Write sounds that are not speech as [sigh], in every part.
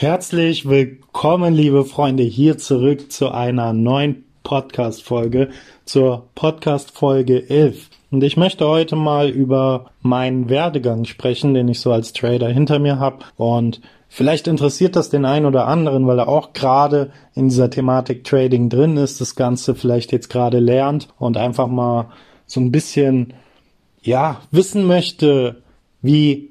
Herzlich willkommen, liebe Freunde, hier zurück zu einer neuen Podcast-Folge, zur Podcast-Folge 11. Und ich möchte heute mal über meinen Werdegang sprechen, den ich so als Trader hinter mir habe. Und vielleicht interessiert das den einen oder anderen, weil er auch gerade in dieser Thematik Trading drin ist, das Ganze vielleicht jetzt gerade lernt und einfach mal so ein bisschen, ja, wissen möchte, wie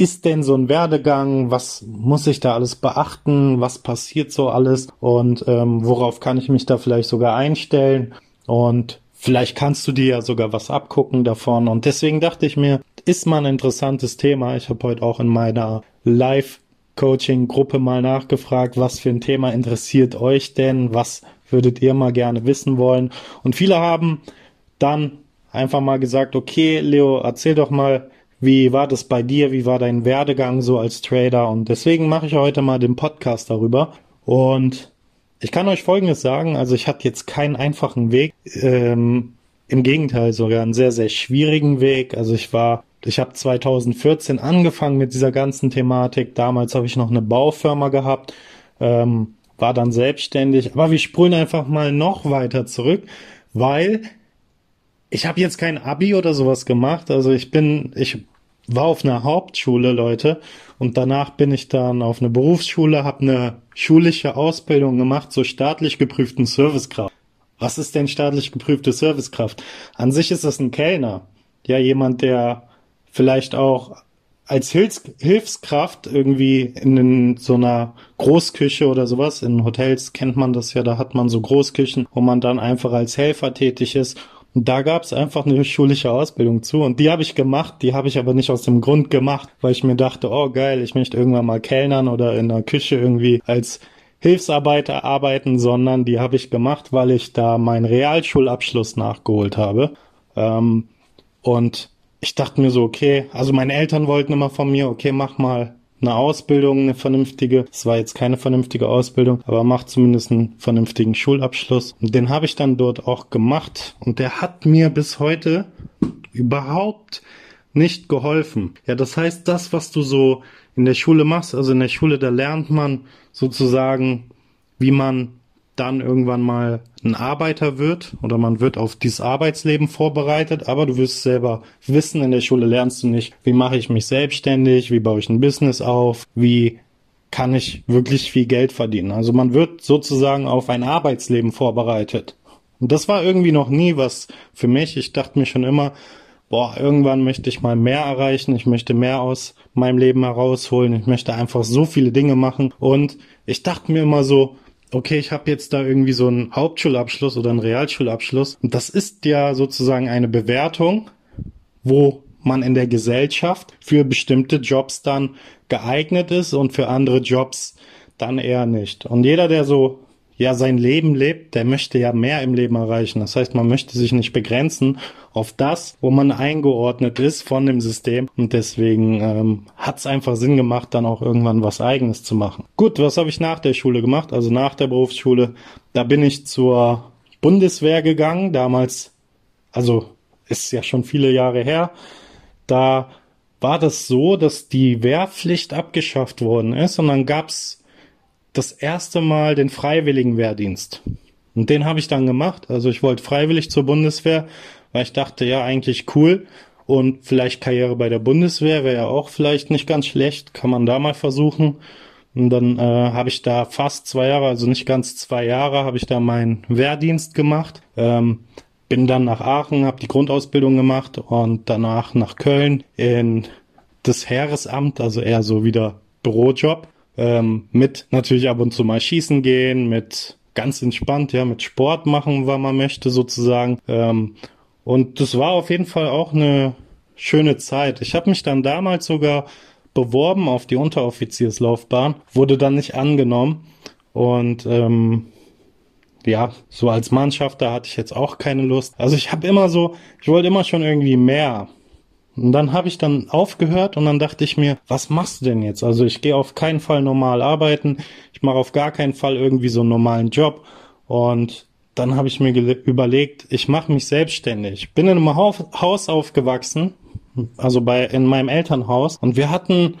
ist denn so ein Werdegang? Was muss ich da alles beachten? Was passiert so alles? Und ähm, worauf kann ich mich da vielleicht sogar einstellen? Und vielleicht kannst du dir ja sogar was abgucken davon. Und deswegen dachte ich mir, ist mal ein interessantes Thema. Ich habe heute auch in meiner Live-Coaching-Gruppe mal nachgefragt, was für ein Thema interessiert euch denn? Was würdet ihr mal gerne wissen wollen? Und viele haben dann einfach mal gesagt, okay, Leo, erzähl doch mal, wie war das bei dir? Wie war dein Werdegang so als Trader? Und deswegen mache ich heute mal den Podcast darüber. Und ich kann euch Folgendes sagen. Also ich hatte jetzt keinen einfachen Weg. Ähm, Im Gegenteil, sogar einen sehr, sehr schwierigen Weg. Also ich war, ich habe 2014 angefangen mit dieser ganzen Thematik. Damals habe ich noch eine Baufirma gehabt. Ähm, war dann selbstständig. Aber wir sprühen einfach mal noch weiter zurück, weil ich habe jetzt kein Abi oder sowas gemacht. Also ich bin, ich war auf einer Hauptschule, Leute, und danach bin ich dann auf eine Berufsschule, habe eine schulische Ausbildung gemacht zur staatlich geprüften Servicekraft. Was ist denn staatlich geprüfte Servicekraft? An sich ist das ein Kellner. Ja, jemand, der vielleicht auch als Hilfs Hilfskraft irgendwie in so einer Großküche oder sowas, in Hotels kennt man das ja, da hat man so Großküchen, wo man dann einfach als Helfer tätig ist da gab es einfach eine schulische Ausbildung zu. Und die habe ich gemacht, die habe ich aber nicht aus dem Grund gemacht, weil ich mir dachte, oh geil, ich möchte irgendwann mal Kellnern oder in der Küche irgendwie als Hilfsarbeiter arbeiten, sondern die habe ich gemacht, weil ich da meinen Realschulabschluss nachgeholt habe. Ähm, und ich dachte mir so, okay, also meine Eltern wollten immer von mir, okay, mach mal eine Ausbildung, eine vernünftige. Es war jetzt keine vernünftige Ausbildung, aber macht zumindest einen vernünftigen Schulabschluss. Und den habe ich dann dort auch gemacht und der hat mir bis heute überhaupt nicht geholfen. Ja, das heißt, das, was du so in der Schule machst, also in der Schule, da lernt man sozusagen, wie man dann irgendwann mal ein Arbeiter wird oder man wird auf dieses Arbeitsleben vorbereitet, aber du wirst selber wissen, in der Schule lernst du nicht, wie mache ich mich selbstständig, wie baue ich ein Business auf, wie kann ich wirklich viel Geld verdienen. Also man wird sozusagen auf ein Arbeitsleben vorbereitet. Und das war irgendwie noch nie was für mich. Ich dachte mir schon immer, boah, irgendwann möchte ich mal mehr erreichen, ich möchte mehr aus meinem Leben herausholen, ich möchte einfach so viele Dinge machen. Und ich dachte mir immer so, okay, ich habe jetzt da irgendwie so einen Hauptschulabschluss oder einen Realschulabschluss. Und das ist ja sozusagen eine Bewertung, wo man in der Gesellschaft für bestimmte Jobs dann geeignet ist und für andere Jobs dann eher nicht. Und jeder, der so ja sein Leben lebt, der möchte ja mehr im Leben erreichen. Das heißt, man möchte sich nicht begrenzen auf das, wo man eingeordnet ist von dem System. Und deswegen ähm, hat es einfach Sinn gemacht, dann auch irgendwann was Eigenes zu machen. Gut, was habe ich nach der Schule gemacht? Also nach der Berufsschule, da bin ich zur Bundeswehr gegangen. Damals, also ist ja schon viele Jahre her. Da war das so, dass die Wehrpflicht abgeschafft worden ist und dann gab's das erste Mal den freiwilligen Wehrdienst. Und den habe ich dann gemacht. Also ich wollte freiwillig zur Bundeswehr, weil ich dachte, ja, eigentlich cool. Und vielleicht Karriere bei der Bundeswehr wäre ja auch vielleicht nicht ganz schlecht. Kann man da mal versuchen. Und dann äh, habe ich da fast zwei Jahre, also nicht ganz zwei Jahre, habe ich da meinen Wehrdienst gemacht. Ähm, bin dann nach Aachen, habe die Grundausbildung gemacht und danach nach Köln in das Heeresamt, also eher so wieder Bürojob ähm, mit natürlich ab und zu mal schießen gehen, mit ganz entspannt, ja, mit Sport machen, was man möchte sozusagen. Ähm, und das war auf jeden Fall auch eine schöne Zeit. Ich habe mich dann damals sogar beworben auf die Unteroffizierslaufbahn, wurde dann nicht angenommen und ähm, ja, so als Mannschaft, da hatte ich jetzt auch keine Lust. Also ich habe immer so, ich wollte immer schon irgendwie mehr. Und dann habe ich dann aufgehört und dann dachte ich mir, was machst du denn jetzt? Also ich gehe auf keinen Fall normal arbeiten, ich mache auf gar keinen Fall irgendwie so einen normalen Job. Und dann habe ich mir überlegt, ich mache mich selbstständig. Bin in einem Haus aufgewachsen, also bei in meinem Elternhaus und wir hatten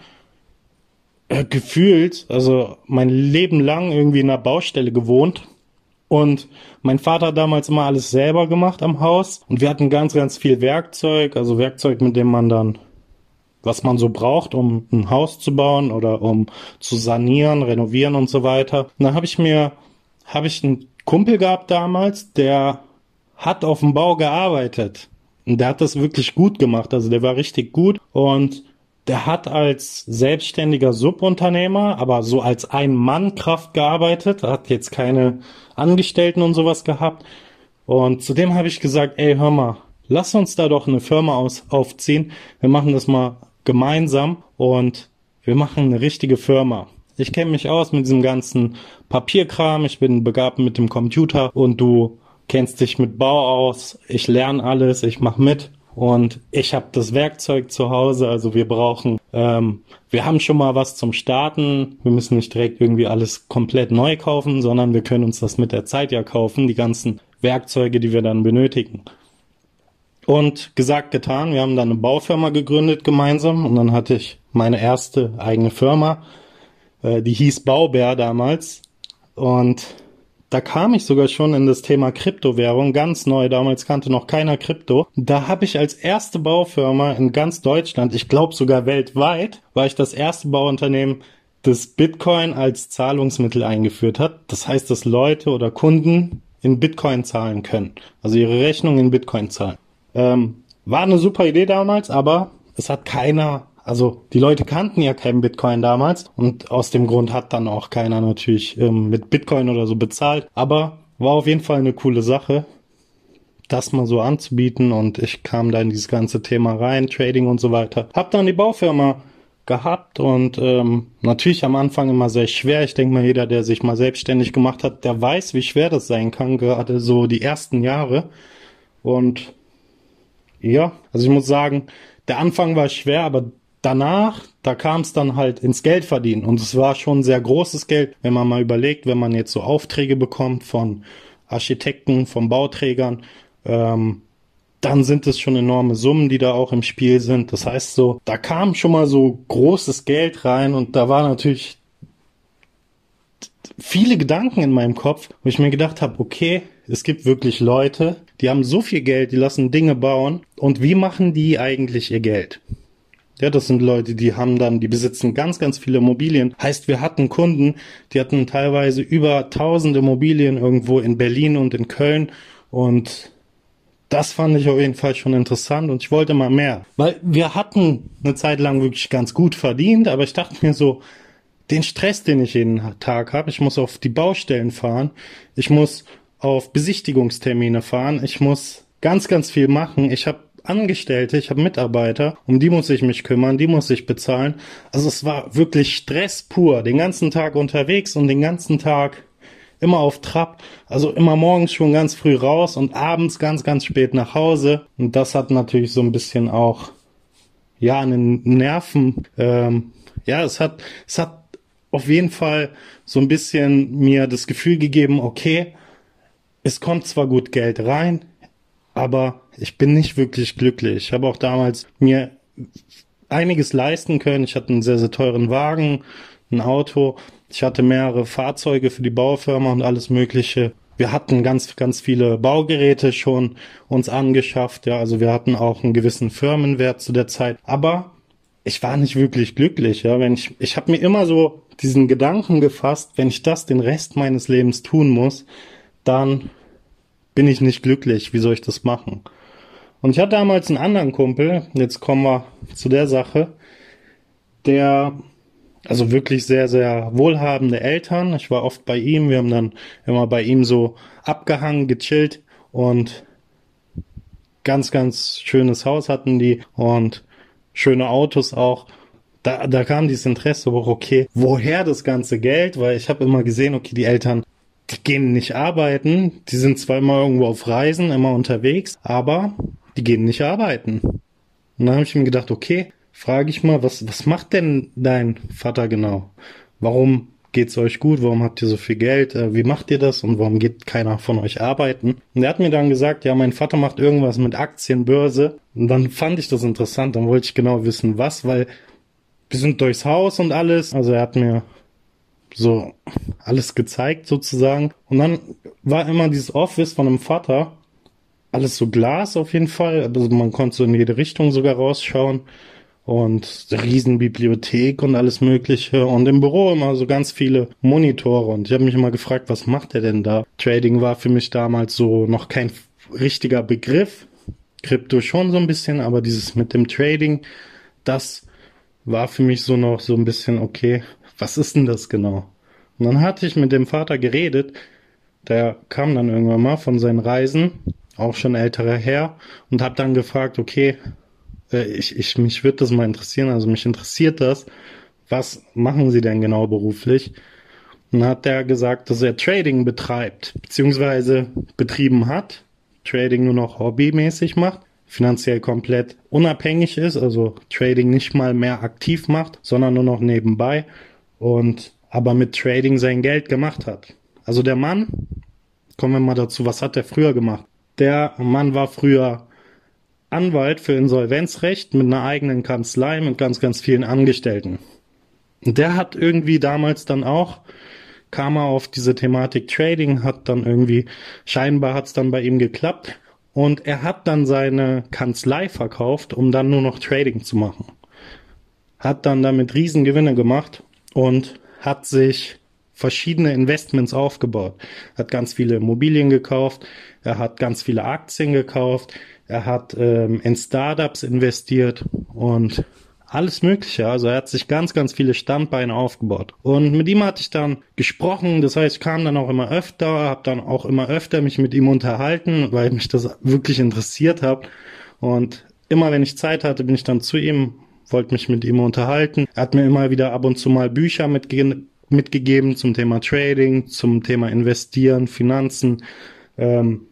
äh, gefühlt, also mein Leben lang irgendwie in einer Baustelle gewohnt. Und mein Vater hat damals immer alles selber gemacht am Haus. Und wir hatten ganz, ganz viel Werkzeug, also Werkzeug, mit dem man dann, was man so braucht, um ein Haus zu bauen oder um zu sanieren, renovieren und so weiter. Und dann habe ich mir, habe ich einen Kumpel gehabt damals, der hat auf dem Bau gearbeitet. Und der hat das wirklich gut gemacht. Also der war richtig gut. Und der hat als selbstständiger Subunternehmer, aber so als Ein-Mann-Kraft gearbeitet, hat jetzt keine Angestellten und sowas gehabt. Und zudem habe ich gesagt, ey, hör mal, lass uns da doch eine Firma aus, aufziehen. Wir machen das mal gemeinsam und wir machen eine richtige Firma. Ich kenne mich aus mit diesem ganzen Papierkram, ich bin begabt mit dem Computer und du kennst dich mit Bau aus, ich lerne alles, ich mache mit und ich habe das Werkzeug zu Hause, also wir brauchen, ähm, wir haben schon mal was zum Starten. Wir müssen nicht direkt irgendwie alles komplett neu kaufen, sondern wir können uns das mit der Zeit ja kaufen, die ganzen Werkzeuge, die wir dann benötigen. Und gesagt, getan, wir haben dann eine Baufirma gegründet gemeinsam und dann hatte ich meine erste eigene Firma, äh, die hieß Baubär damals. Und da kam ich sogar schon in das Thema Kryptowährung, ganz neu. Damals kannte noch keiner Krypto. Da habe ich als erste Baufirma in ganz Deutschland, ich glaube sogar weltweit, war ich das erste Bauunternehmen, das Bitcoin als Zahlungsmittel eingeführt hat. Das heißt, dass Leute oder Kunden in Bitcoin zahlen können. Also ihre Rechnung in Bitcoin zahlen. Ähm, war eine super Idee damals, aber es hat keiner also die Leute kannten ja keinen Bitcoin damals und aus dem Grund hat dann auch keiner natürlich ähm, mit Bitcoin oder so bezahlt. Aber war auf jeden Fall eine coole Sache, das mal so anzubieten und ich kam da in dieses ganze Thema rein, Trading und so weiter. Hab dann die Baufirma gehabt und ähm, natürlich am Anfang immer sehr schwer. Ich denke mal, jeder, der sich mal selbstständig gemacht hat, der weiß, wie schwer das sein kann, gerade so die ersten Jahre. Und ja, also ich muss sagen, der Anfang war schwer, aber danach, da kam es dann halt ins Geld verdienen. Und es war schon sehr großes Geld, wenn man mal überlegt, wenn man jetzt so Aufträge bekommt von Architekten, von Bauträgern, ähm, dann sind es schon enorme Summen, die da auch im Spiel sind. Das heißt so, da kam schon mal so großes Geld rein und da war natürlich viele Gedanken in meinem Kopf, wo ich mir gedacht habe, okay, es gibt wirklich Leute, die haben so viel Geld, die lassen Dinge bauen und wie machen die eigentlich ihr Geld? Ja, das sind Leute, die haben dann, die besitzen ganz, ganz viele Immobilien. Heißt, wir hatten Kunden, die hatten teilweise über tausend Immobilien irgendwo in Berlin und in Köln und das fand ich auf jeden Fall schon interessant und ich wollte mal mehr. Weil wir hatten eine Zeit lang wirklich ganz gut verdient, aber ich dachte mir so, den Stress, den ich jeden Tag habe, ich muss auf die Baustellen fahren, ich muss auf Besichtigungstermine fahren, ich muss ganz, ganz viel machen. Ich habe Angestellte, ich habe Mitarbeiter, um die muss ich mich kümmern, die muss ich bezahlen. Also es war wirklich Stress pur, den ganzen Tag unterwegs und den ganzen Tag immer auf Trab, also immer morgens schon ganz früh raus und abends ganz, ganz spät nach Hause. Und das hat natürlich so ein bisschen auch, ja, den Nerven, ähm, ja, es hat, es hat auf jeden Fall so ein bisschen mir das Gefühl gegeben, okay, es kommt zwar gut Geld rein, aber ich bin nicht wirklich glücklich. Ich habe auch damals mir einiges leisten können. Ich hatte einen sehr, sehr teuren Wagen, ein Auto. Ich hatte mehrere Fahrzeuge für die Baufirma und alles Mögliche. Wir hatten ganz, ganz viele Baugeräte schon uns angeschafft. Ja, also wir hatten auch einen gewissen Firmenwert zu der Zeit. Aber ich war nicht wirklich glücklich. Ja, wenn ich, ich habe mir immer so diesen Gedanken gefasst, wenn ich das den Rest meines Lebens tun muss, dann bin ich nicht glücklich. Wie soll ich das machen? Und ich hatte damals einen anderen Kumpel, jetzt kommen wir zu der Sache, der, also wirklich sehr, sehr wohlhabende Eltern. Ich war oft bei ihm, wir haben dann immer bei ihm so abgehangen, gechillt und ganz, ganz schönes Haus hatten die und schöne Autos auch. Da, da kam dieses Interesse auch, okay, woher das ganze Geld? Weil ich habe immer gesehen, okay, die Eltern die gehen nicht arbeiten, die sind zwar immer irgendwo auf Reisen, immer unterwegs, aber die gehen nicht arbeiten. Und dann habe ich mir gedacht, okay, frage ich mal, was, was macht denn dein Vater genau? Warum geht's euch gut? Warum habt ihr so viel Geld? Äh, wie macht ihr das? Und warum geht keiner von euch arbeiten? Und er hat mir dann gesagt, ja, mein Vater macht irgendwas mit Aktienbörse. Und dann fand ich das interessant. Dann wollte ich genau wissen, was, weil wir sind durchs Haus und alles. Also er hat mir so alles gezeigt sozusagen. Und dann war immer dieses Office von einem Vater. Alles so Glas auf jeden Fall. Also man konnte so in jede Richtung sogar rausschauen. Und Riesenbibliothek und alles mögliche. Und im Büro immer so ganz viele Monitore. Und ich habe mich immer gefragt, was macht er denn da? Trading war für mich damals so noch kein richtiger Begriff. Krypto schon so ein bisschen, aber dieses mit dem Trading, das war für mich so noch so ein bisschen, okay, was ist denn das genau? Und dann hatte ich mit dem Vater geredet, der kam dann irgendwann mal von seinen Reisen, auch schon älterer Herr, und hab dann gefragt, okay, äh, ich, ich, mich würde das mal interessieren, also mich interessiert das, was machen Sie denn genau beruflich? Und hat der gesagt, dass er Trading betreibt, beziehungsweise betrieben hat, Trading nur noch hobbymäßig macht finanziell komplett unabhängig ist, also Trading nicht mal mehr aktiv macht, sondern nur noch nebenbei und aber mit Trading sein Geld gemacht hat. Also der Mann, kommen wir mal dazu, was hat der früher gemacht? Der Mann war früher Anwalt für Insolvenzrecht mit einer eigenen Kanzlei mit ganz, ganz vielen Angestellten. Der hat irgendwie damals dann auch, kam er auf diese Thematik Trading, hat dann irgendwie, scheinbar hat es dann bei ihm geklappt und er hat dann seine Kanzlei verkauft, um dann nur noch Trading zu machen. Hat dann damit Riesengewinne gemacht und hat sich verschiedene Investments aufgebaut. Hat ganz viele Immobilien gekauft, er hat ganz viele Aktien gekauft, er hat ähm, in Startups investiert und alles Mögliche. Also er hat sich ganz, ganz viele Standbeine aufgebaut. Und mit ihm hatte ich dann gesprochen. Das heißt, ich kam dann auch immer öfter, habe dann auch immer öfter mich mit ihm unterhalten, weil mich das wirklich interessiert hat. Und immer wenn ich Zeit hatte, bin ich dann zu ihm, wollte mich mit ihm unterhalten. Er hat mir immer wieder ab und zu mal Bücher mitge mitgegeben zum Thema Trading, zum Thema Investieren, Finanzen, ähm,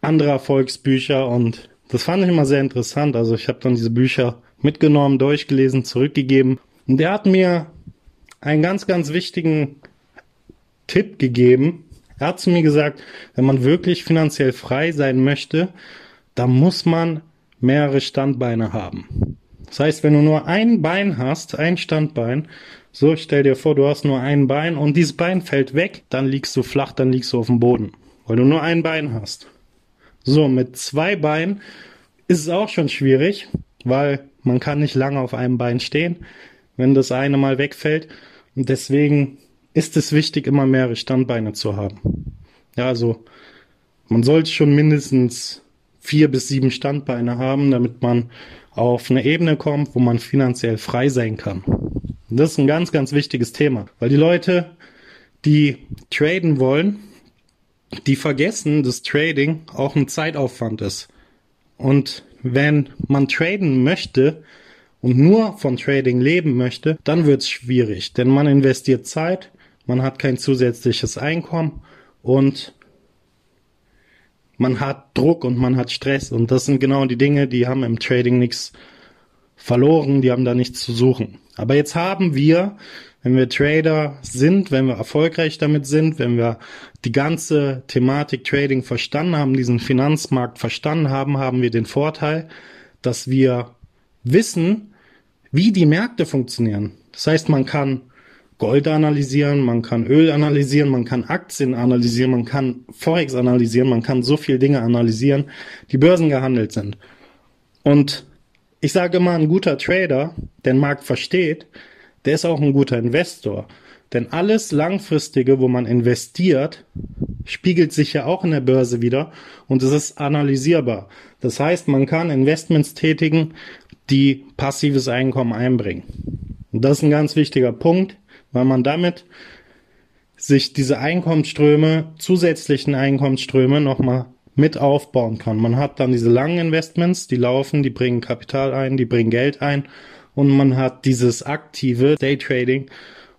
andere Erfolgsbücher und das fand ich immer sehr interessant. Also ich habe dann diese Bücher mitgenommen, durchgelesen, zurückgegeben. Und der hat mir einen ganz, ganz wichtigen Tipp gegeben. Er hat zu mir gesagt, wenn man wirklich finanziell frei sein möchte, dann muss man mehrere Standbeine haben. Das heißt, wenn du nur ein Bein hast, ein Standbein, so stell dir vor, du hast nur ein Bein und dieses Bein fällt weg, dann liegst du flach, dann liegst du auf dem Boden, weil du nur ein Bein hast. So, mit zwei Beinen ist es auch schon schwierig, weil man kann nicht lange auf einem Bein stehen, wenn das eine mal wegfällt. Und deswegen ist es wichtig, immer mehrere Standbeine zu haben. Ja, also man sollte schon mindestens vier bis sieben Standbeine haben, damit man auf eine Ebene kommt, wo man finanziell frei sein kann. Und das ist ein ganz, ganz wichtiges Thema, weil die Leute, die traden wollen, die vergessen, dass Trading auch ein Zeitaufwand ist. Und wenn man traden möchte und nur von Trading leben möchte, dann wird es schwierig, denn man investiert Zeit, man hat kein zusätzliches Einkommen und man hat Druck und man hat Stress und das sind genau die Dinge, die haben im Trading nichts verloren, die haben da nichts zu suchen. Aber jetzt haben wir wenn wir Trader sind, wenn wir erfolgreich damit sind, wenn wir die ganze Thematik Trading verstanden haben, diesen Finanzmarkt verstanden haben, haben wir den Vorteil, dass wir wissen, wie die Märkte funktionieren. Das heißt, man kann Gold analysieren, man kann Öl analysieren, man kann Aktien analysieren, man kann Forex analysieren, man kann so viele Dinge analysieren, die Börsen gehandelt sind. Und ich sage immer, ein guter Trader, der den Markt versteht, der ist auch ein guter Investor. Denn alles Langfristige, wo man investiert, spiegelt sich ja auch in der Börse wieder und es ist analysierbar. Das heißt, man kann Investments tätigen, die passives Einkommen einbringen. Und das ist ein ganz wichtiger Punkt, weil man damit sich diese Einkommensströme, zusätzlichen Einkommensströme nochmal mit aufbauen kann. Man hat dann diese langen Investments, die laufen, die bringen Kapital ein, die bringen Geld ein und man hat dieses aktive Daytrading,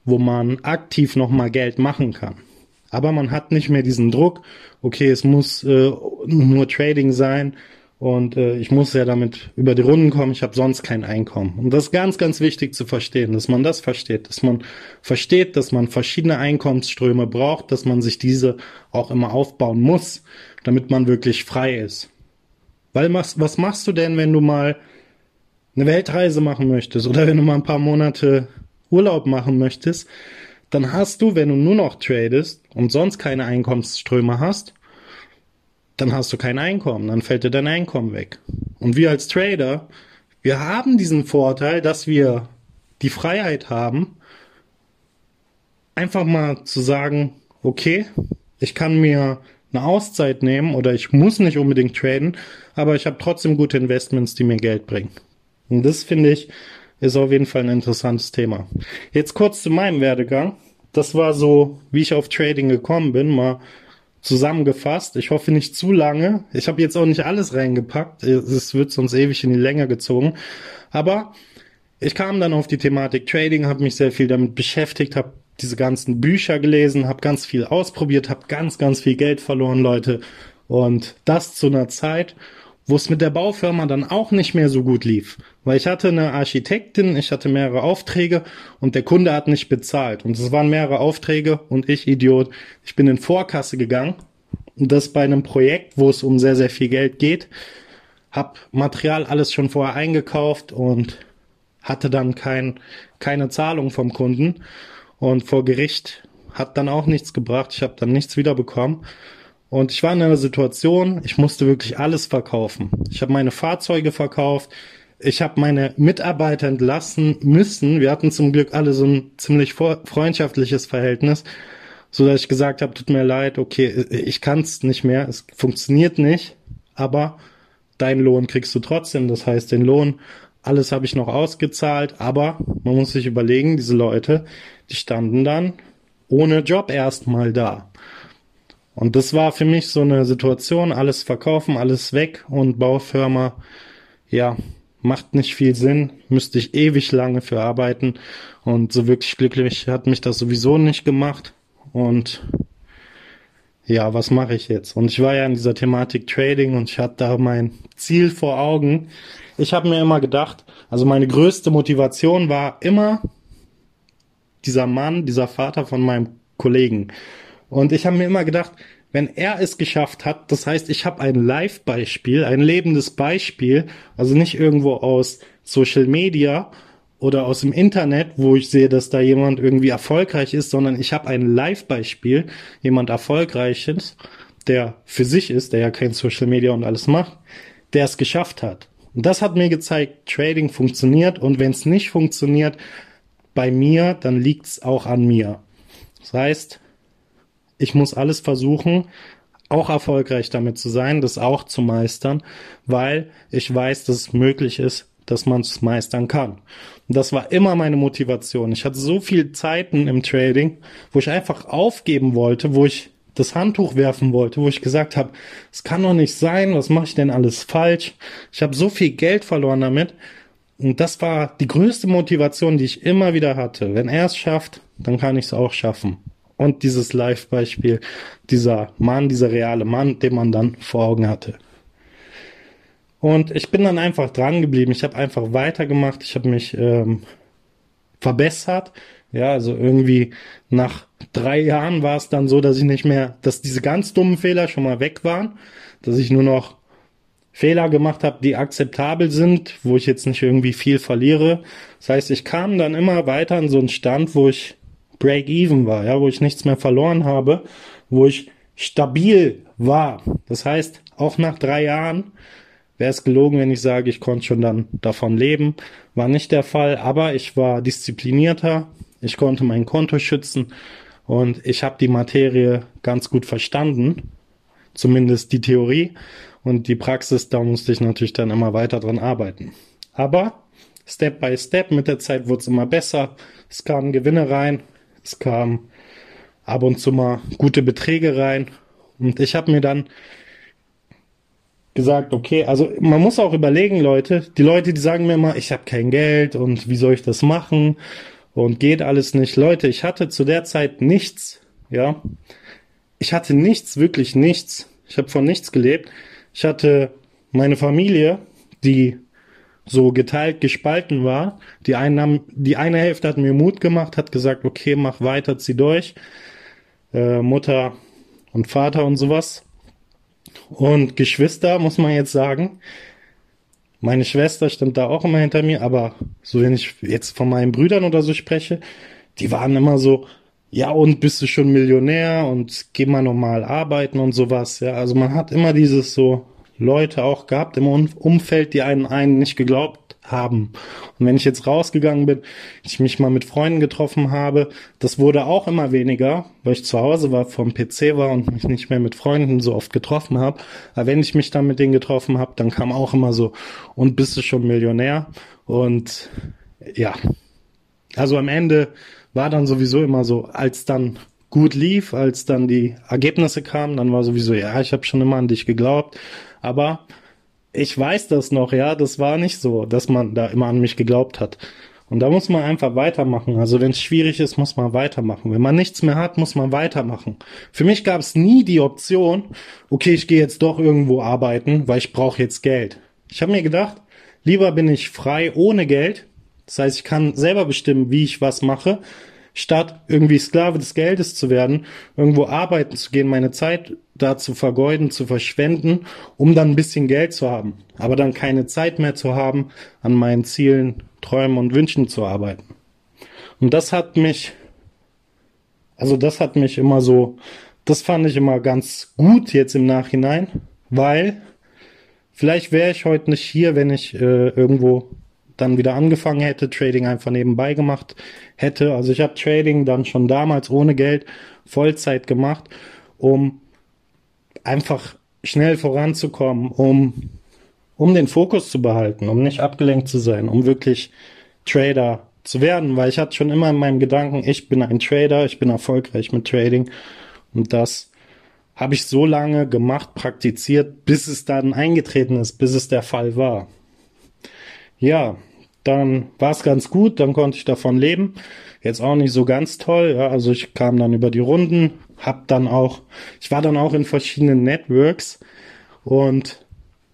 wo man aktiv nochmal Geld machen kann. Aber man hat nicht mehr diesen Druck, okay, es muss äh, nur Trading sein und äh, ich muss ja damit über die Runden kommen, ich habe sonst kein Einkommen. Und das ist ganz, ganz wichtig zu verstehen, dass man das versteht, dass man versteht, dass man verschiedene Einkommensströme braucht, dass man sich diese auch immer aufbauen muss, damit man wirklich frei ist. Weil was, was machst du denn, wenn du mal eine Weltreise machen möchtest oder wenn du mal ein paar Monate Urlaub machen möchtest, dann hast du, wenn du nur noch tradest und sonst keine Einkommensströme hast, dann hast du kein Einkommen, dann fällt dir dein Einkommen weg. Und wir als Trader, wir haben diesen Vorteil, dass wir die Freiheit haben, einfach mal zu sagen, okay, ich kann mir eine Auszeit nehmen oder ich muss nicht unbedingt traden, aber ich habe trotzdem gute Investments, die mir Geld bringen. Und das finde ich ist auf jeden Fall ein interessantes Thema. Jetzt kurz zu meinem Werdegang. Das war so, wie ich auf Trading gekommen bin, mal zusammengefasst. Ich hoffe nicht zu lange. Ich habe jetzt auch nicht alles reingepackt. Es wird sonst ewig in die Länge gezogen. Aber ich kam dann auf die Thematik Trading, habe mich sehr viel damit beschäftigt, habe diese ganzen Bücher gelesen, habe ganz viel ausprobiert, habe ganz, ganz viel Geld verloren, Leute. Und das zu einer Zeit, wo es mit der Baufirma dann auch nicht mehr so gut lief. Weil ich hatte eine Architektin, ich hatte mehrere Aufträge und der Kunde hat nicht bezahlt. Und es waren mehrere Aufträge und ich, Idiot, ich bin in Vorkasse gegangen. Und das bei einem Projekt, wo es um sehr, sehr viel Geld geht. Hab Material alles schon vorher eingekauft und hatte dann kein, keine Zahlung vom Kunden. Und vor Gericht hat dann auch nichts gebracht. Ich habe dann nichts wiederbekommen. Und ich war in einer Situation, ich musste wirklich alles verkaufen. Ich habe meine Fahrzeuge verkauft, ich habe meine Mitarbeiter entlassen müssen. Wir hatten zum Glück alle so ein ziemlich freundschaftliches Verhältnis, so dass ich gesagt habe, tut mir leid, okay, ich kann es nicht mehr, es funktioniert nicht, aber deinen Lohn kriegst du trotzdem. Das heißt, den Lohn, alles habe ich noch ausgezahlt, aber man muss sich überlegen, diese Leute, die standen dann ohne Job erstmal da. Und das war für mich so eine Situation, alles verkaufen, alles weg und Baufirma, ja, macht nicht viel Sinn, müsste ich ewig lange für arbeiten und so wirklich glücklich hat mich das sowieso nicht gemacht und ja, was mache ich jetzt? Und ich war ja in dieser Thematik Trading und ich hatte da mein Ziel vor Augen. Ich habe mir immer gedacht, also meine größte Motivation war immer dieser Mann, dieser Vater von meinem Kollegen. Und ich habe mir immer gedacht, wenn er es geschafft hat, das heißt, ich habe ein Live-Beispiel, ein lebendes Beispiel, also nicht irgendwo aus Social Media oder aus dem Internet, wo ich sehe, dass da jemand irgendwie erfolgreich ist, sondern ich habe ein Live-Beispiel, jemand erfolgreiches, der für sich ist, der ja kein Social Media und alles macht, der es geschafft hat. Und das hat mir gezeigt, Trading funktioniert und wenn es nicht funktioniert bei mir, dann liegt es auch an mir. Das heißt, ich muss alles versuchen, auch erfolgreich damit zu sein, das auch zu meistern, weil ich weiß, dass es möglich ist, dass man es meistern kann. Und das war immer meine Motivation. Ich hatte so viele Zeiten im Trading, wo ich einfach aufgeben wollte, wo ich das Handtuch werfen wollte, wo ich gesagt habe, es kann doch nicht sein, was mache ich denn alles falsch? Ich habe so viel Geld verloren damit. Und das war die größte Motivation, die ich immer wieder hatte. Wenn er es schafft, dann kann ich es auch schaffen und dieses Live-Beispiel, dieser Mann, dieser reale Mann, den man dann vor Augen hatte. Und ich bin dann einfach dran geblieben. Ich habe einfach weitergemacht. Ich habe mich ähm, verbessert. Ja, also irgendwie nach drei Jahren war es dann so, dass ich nicht mehr, dass diese ganz dummen Fehler schon mal weg waren, dass ich nur noch Fehler gemacht habe, die akzeptabel sind, wo ich jetzt nicht irgendwie viel verliere. Das heißt, ich kam dann immer weiter in so einen Stand, wo ich Break-Even war, ja, wo ich nichts mehr verloren habe, wo ich stabil war. Das heißt, auch nach drei Jahren wäre es gelogen, wenn ich sage, ich konnte schon dann davon leben. War nicht der Fall, aber ich war disziplinierter, ich konnte mein Konto schützen und ich habe die Materie ganz gut verstanden, zumindest die Theorie und die Praxis, da musste ich natürlich dann immer weiter dran arbeiten. Aber Step by Step, mit der Zeit wurde es immer besser, es kamen Gewinne rein es kamen ab und zu mal gute Beträge rein. Und ich habe mir dann gesagt, okay, also man muss auch überlegen, Leute, die Leute, die sagen mir immer, ich habe kein Geld und wie soll ich das machen und geht alles nicht. Leute, ich hatte zu der Zeit nichts, ja. Ich hatte nichts, wirklich nichts. Ich habe von nichts gelebt. Ich hatte meine Familie, die so geteilt, gespalten war. Die, einen die eine Hälfte hat mir Mut gemacht, hat gesagt, okay, mach weiter, zieh durch. Äh, Mutter und Vater und sowas. Und Geschwister, muss man jetzt sagen. Meine Schwester stimmt da auch immer hinter mir, aber so wenn ich jetzt von meinen Brüdern oder so spreche, die waren immer so, ja und bist du schon Millionär und geh mal normal arbeiten und sowas. Ja, also man hat immer dieses so Leute auch gehabt im Umfeld, die einen einen nicht geglaubt haben. Und wenn ich jetzt rausgegangen bin, ich mich mal mit Freunden getroffen habe, das wurde auch immer weniger, weil ich zu Hause war, vom PC war und mich nicht mehr mit Freunden so oft getroffen habe. Aber wenn ich mich dann mit denen getroffen habe, dann kam auch immer so, und bist du schon Millionär? Und ja, also am Ende war dann sowieso immer so, als dann gut lief, als dann die Ergebnisse kamen, dann war sowieso, ja, ich habe schon immer an dich geglaubt. Aber ich weiß das noch, ja, das war nicht so, dass man da immer an mich geglaubt hat. Und da muss man einfach weitermachen. Also wenn es schwierig ist, muss man weitermachen. Wenn man nichts mehr hat, muss man weitermachen. Für mich gab es nie die Option, okay, ich gehe jetzt doch irgendwo arbeiten, weil ich brauche jetzt Geld. Ich habe mir gedacht, lieber bin ich frei ohne Geld. Das heißt, ich kann selber bestimmen, wie ich was mache, statt irgendwie Sklave des Geldes zu werden, irgendwo arbeiten zu gehen, meine Zeit da zu vergeuden, zu verschwenden, um dann ein bisschen Geld zu haben, aber dann keine Zeit mehr zu haben, an meinen Zielen, Träumen und Wünschen zu arbeiten. Und das hat mich, also das hat mich immer so, das fand ich immer ganz gut jetzt im Nachhinein, weil vielleicht wäre ich heute nicht hier, wenn ich äh, irgendwo dann wieder angefangen hätte, Trading einfach nebenbei gemacht hätte. Also ich habe Trading dann schon damals ohne Geld Vollzeit gemacht, um einfach schnell voranzukommen, um, um den Fokus zu behalten, um nicht abgelenkt zu sein, um wirklich Trader zu werden, weil ich hatte schon immer in meinem Gedanken, ich bin ein Trader, ich bin erfolgreich mit Trading und das habe ich so lange gemacht, praktiziert, bis es dann eingetreten ist, bis es der Fall war. Ja, dann war es ganz gut, dann konnte ich davon leben. Jetzt auch nicht so ganz toll, ja, also ich kam dann über die Runden, hab dann auch, ich war dann auch in verschiedenen Networks und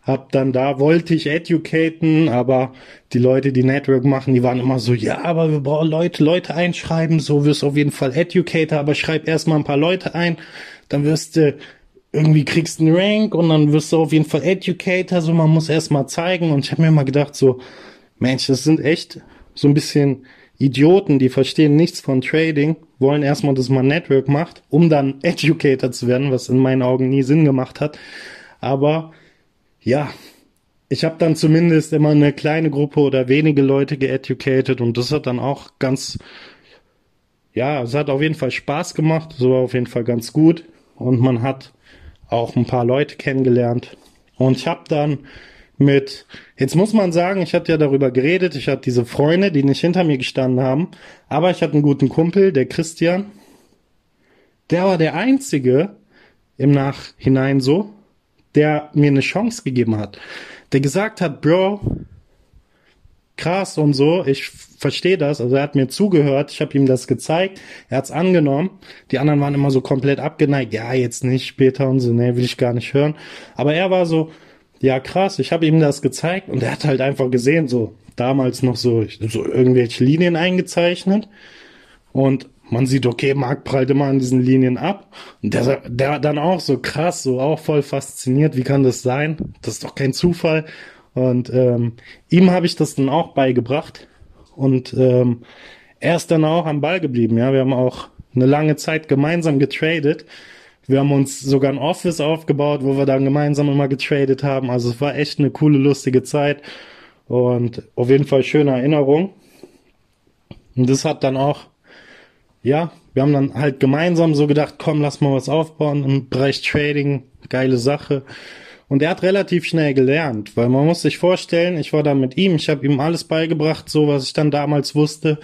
hab dann da, wollte ich educaten, aber die Leute, die Network machen, die waren immer so, ja, aber wir brauchen Leute, Leute einschreiben, so wirst du auf jeden Fall Educator, aber schreib erstmal ein paar Leute ein, dann wirst du irgendwie kriegst einen Rank und dann wirst du auf jeden Fall Educator, so man muss erstmal zeigen und ich habe mir mal gedacht so, Mensch, das sind echt so ein bisschen Idioten, die verstehen nichts von Trading, wollen erstmal, dass man Network macht, um dann [laughs] Educator zu werden, was in meinen Augen nie Sinn gemacht hat. Aber ja, ich habe dann zumindest immer eine kleine Gruppe oder wenige Leute geeducated und das hat dann auch ganz, ja, es hat auf jeden Fall Spaß gemacht, so war auf jeden Fall ganz gut und man hat auch ein paar Leute kennengelernt. Und ich habe dann mit, jetzt muss man sagen, ich hatte ja darüber geredet, ich hatte diese Freunde, die nicht hinter mir gestanden haben, aber ich hatte einen guten Kumpel, der Christian, der war der Einzige im Nachhinein so, der mir eine Chance gegeben hat, der gesagt hat, Bro, krass und so, ich verstehe das, also er hat mir zugehört, ich habe ihm das gezeigt, er hat's angenommen, die anderen waren immer so komplett abgeneigt, ja, jetzt nicht, später und so, nee, will ich gar nicht hören, aber er war so, ja, krass, ich habe ihm das gezeigt und er hat halt einfach gesehen, so damals noch so, so irgendwelche Linien eingezeichnet. Und man sieht, okay, Marc prallt immer an diesen Linien ab. Und der, der dann auch so krass, so auch voll fasziniert, wie kann das sein? Das ist doch kein Zufall und ähm, ihm habe ich das dann auch beigebracht und ähm, er ist dann auch am Ball geblieben, ja, wir haben auch eine lange Zeit gemeinsam getradet wir haben uns sogar ein Office aufgebaut, wo wir dann gemeinsam immer getradet haben. Also es war echt eine coole, lustige Zeit und auf jeden Fall schöne Erinnerung. Und das hat dann auch, ja, wir haben dann halt gemeinsam so gedacht, komm, lass mal was aufbauen im Bereich Trading, geile Sache. Und er hat relativ schnell gelernt, weil man muss sich vorstellen, ich war da mit ihm, ich habe ihm alles beigebracht, so was ich dann damals wusste.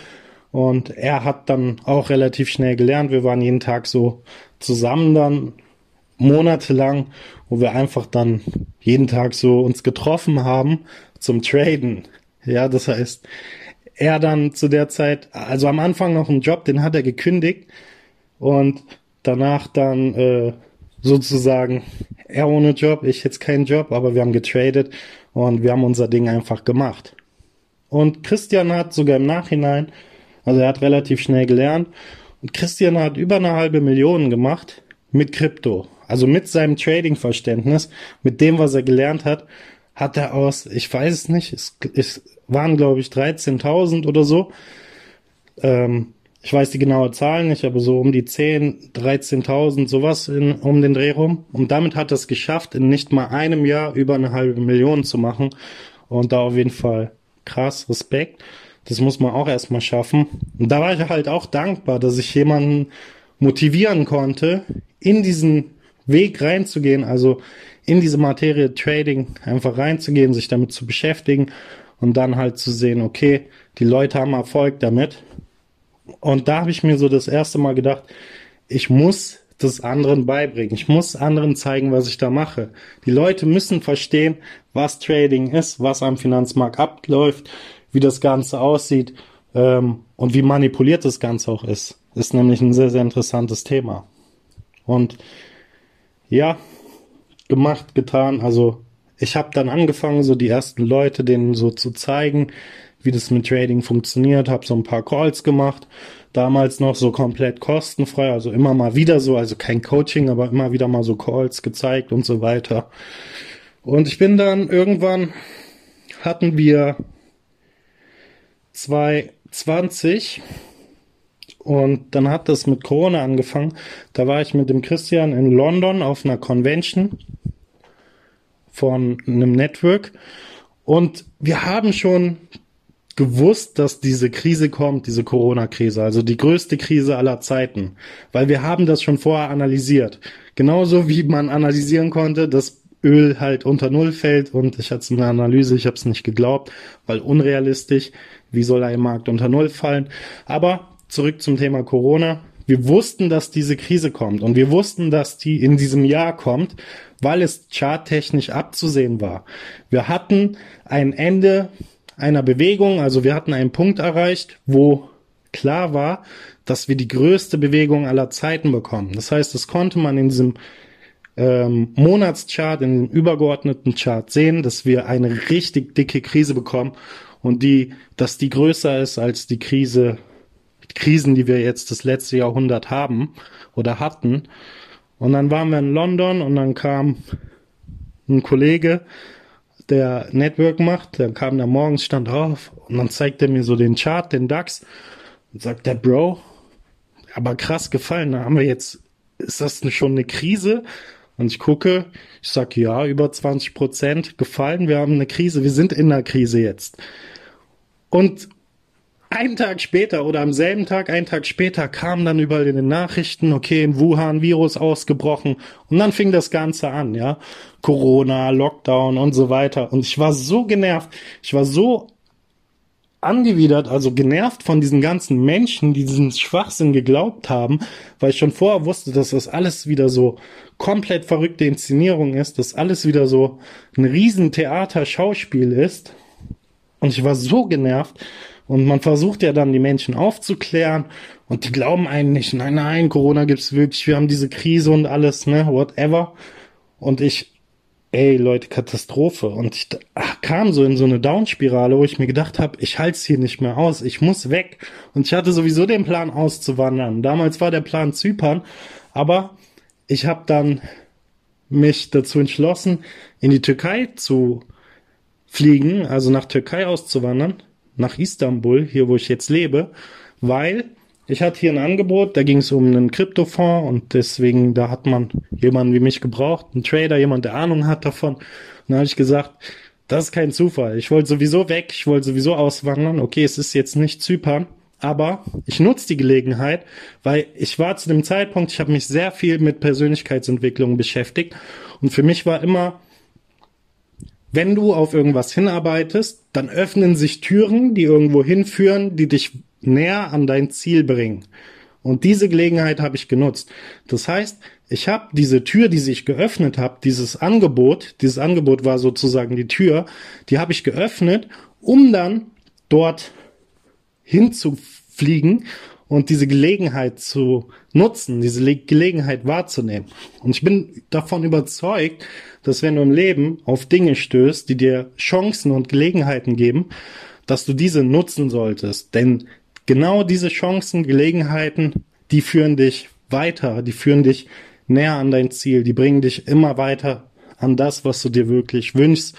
Und er hat dann auch relativ schnell gelernt. Wir waren jeden Tag so zusammen dann monatelang, wo wir einfach dann jeden Tag so uns getroffen haben zum Traden. Ja, das heißt, er dann zu der Zeit, also am Anfang noch einen Job, den hat er gekündigt und danach dann äh, sozusagen er ohne Job, ich jetzt keinen Job, aber wir haben getradet und wir haben unser Ding einfach gemacht. Und Christian hat sogar im Nachhinein, also er hat relativ schnell gelernt und Christian hat über eine halbe Million gemacht mit Krypto. Also mit seinem Trading-Verständnis, mit dem, was er gelernt hat, hat er aus, ich weiß es nicht, es, es waren glaube ich 13.000 oder so. Ähm, ich weiß die genaue Zahl nicht, aber so um die 10, 13.000, sowas in, um den Dreh rum. Und damit hat es geschafft, in nicht mal einem Jahr über eine halbe Million zu machen. Und da auf jeden Fall krass, Respekt. Das muss man auch erstmal schaffen. Und da war ich halt auch dankbar, dass ich jemanden motivieren konnte, in diesen Weg reinzugehen, also in diese Materie Trading einfach reinzugehen, sich damit zu beschäftigen und dann halt zu sehen, okay, die Leute haben Erfolg damit. Und da habe ich mir so das erste Mal gedacht, ich muss das anderen beibringen. Ich muss anderen zeigen, was ich da mache. Die Leute müssen verstehen, was Trading ist, was am Finanzmarkt abläuft, wie das Ganze aussieht ähm, und wie manipuliert das Ganze auch ist. Ist nämlich ein sehr, sehr interessantes Thema. Und ja, gemacht, getan. Also ich habe dann angefangen, so die ersten Leute denen so zu zeigen, wie das mit Trading funktioniert, habe so ein paar Calls gemacht, damals noch so komplett kostenfrei, also immer mal wieder so, also kein Coaching, aber immer wieder mal so Calls gezeigt und so weiter. Und ich bin dann irgendwann hatten wir 2020 und dann hat das mit Corona angefangen. Da war ich mit dem Christian in London auf einer Convention von einem Network und wir haben schon gewusst, dass diese Krise kommt, diese Corona-Krise, also die größte Krise aller Zeiten, weil wir haben das schon vorher analysiert. Genauso wie man analysieren konnte, dass Öl halt unter Null fällt und ich hatte eine Analyse, ich habe es nicht geglaubt, weil unrealistisch, wie soll ein Markt unter Null fallen? Aber zurück zum Thema Corona. Wir wussten, dass diese Krise kommt und wir wussten, dass die in diesem Jahr kommt, weil es charttechnisch abzusehen war. Wir hatten ein Ende einer Bewegung, also wir hatten einen Punkt erreicht, wo klar war, dass wir die größte Bewegung aller Zeiten bekommen. Das heißt, das konnte man in diesem ähm, Monatschart, in dem übergeordneten Chart sehen, dass wir eine richtig dicke Krise bekommen und die, dass die größer ist als die Krise, die Krisen, die wir jetzt das letzte Jahrhundert haben oder hatten. Und dann waren wir in London und dann kam ein Kollege, der Network macht, der kam da morgens, stand auf und dann zeigt er mir so den Chart, den DAX und sagt der Bro, aber krass gefallen, da haben wir jetzt, ist das schon eine Krise? Und ich gucke, ich sag ja, über 20 Prozent gefallen, wir haben eine Krise, wir sind in einer Krise jetzt. Und einen Tag später oder am selben Tag, einen Tag später kam dann überall in den Nachrichten, okay, in Wuhan Virus ausgebrochen und dann fing das Ganze an, ja. Corona, Lockdown und so weiter. Und ich war so genervt, ich war so angewidert, also genervt von diesen ganzen Menschen, die diesen Schwachsinn geglaubt haben, weil ich schon vorher wusste, dass das alles wieder so komplett verrückte Inszenierung ist, dass alles wieder so ein Riesentheater-Schauspiel ist. Und ich war so genervt, und man versucht ja dann die Menschen aufzuklären und die glauben einen nicht, nein, nein, Corona gibt's wirklich, wir haben diese Krise und alles, ne, whatever. Und ich, ey Leute, Katastrophe. Und ich kam so in so eine Downspirale, wo ich mir gedacht habe, ich halte hier nicht mehr aus, ich muss weg. Und ich hatte sowieso den Plan auszuwandern. Damals war der Plan Zypern, aber ich habe dann mich dazu entschlossen, in die Türkei zu fliegen, also nach Türkei auszuwandern nach Istanbul, hier wo ich jetzt lebe, weil ich hatte hier ein Angebot, da ging es um einen Kryptofonds und deswegen, da hat man jemanden wie mich gebraucht, einen Trader, jemand, der Ahnung hat davon. Und dann habe ich gesagt, das ist kein Zufall. Ich wollte sowieso weg, ich wollte sowieso auswandern. Okay, es ist jetzt nicht Zypern, aber ich nutze die Gelegenheit, weil ich war zu dem Zeitpunkt, ich habe mich sehr viel mit Persönlichkeitsentwicklung beschäftigt und für mich war immer wenn du auf irgendwas hinarbeitest, dann öffnen sich Türen, die irgendwo hinführen, die dich näher an dein Ziel bringen. Und diese Gelegenheit habe ich genutzt. Das heißt, ich habe diese Tür, die sich geöffnet hat, dieses Angebot, dieses Angebot war sozusagen die Tür, die habe ich geöffnet, um dann dort hinzufliegen und diese Gelegenheit zu nutzen, diese Le Gelegenheit wahrzunehmen. Und ich bin davon überzeugt, dass wenn du im Leben auf Dinge stößt, die dir Chancen und Gelegenheiten geben, dass du diese nutzen solltest. Denn genau diese Chancen, Gelegenheiten, die führen dich weiter, die führen dich näher an dein Ziel, die bringen dich immer weiter an das, was du dir wirklich wünschst,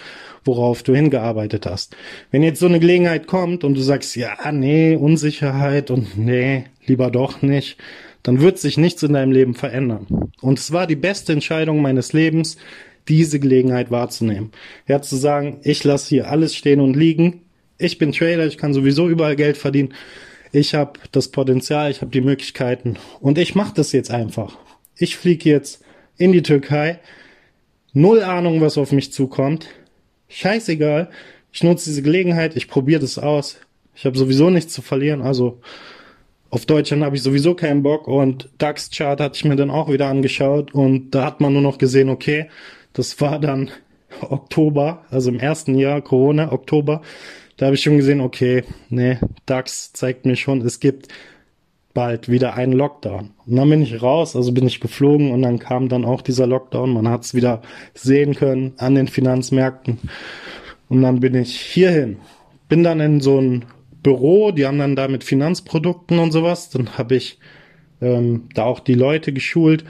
worauf du hingearbeitet hast. Wenn jetzt so eine Gelegenheit kommt und du sagst, ja, nee, Unsicherheit und nee, lieber doch nicht, dann wird sich nichts in deinem Leben verändern. Und es war die beste Entscheidung meines Lebens, diese Gelegenheit wahrzunehmen. Ja, zu sagen, ich lasse hier alles stehen und liegen. Ich bin Trader, ich kann sowieso überall Geld verdienen. Ich habe das Potenzial, ich habe die Möglichkeiten und ich mache das jetzt einfach. Ich fliege jetzt in die Türkei. Null Ahnung, was auf mich zukommt. Scheißegal. Ich nutze diese Gelegenheit, ich probiere das aus. Ich habe sowieso nichts zu verlieren, also auf Deutschland habe ich sowieso keinen Bock und DAX-Chart hatte ich mir dann auch wieder angeschaut und da hat man nur noch gesehen, okay, das war dann [laughs] Oktober, also im ersten Jahr Corona, Oktober. Da habe ich schon gesehen, okay, nee, DAX zeigt mir schon, es gibt bald wieder einen Lockdown. Und dann bin ich raus, also bin ich geflogen und dann kam dann auch dieser Lockdown. Man hat es wieder sehen können an den Finanzmärkten. Und dann bin ich hierhin. Bin dann in so ein Büro, die haben dann da mit Finanzprodukten und sowas. Dann habe ich ähm, da auch die Leute geschult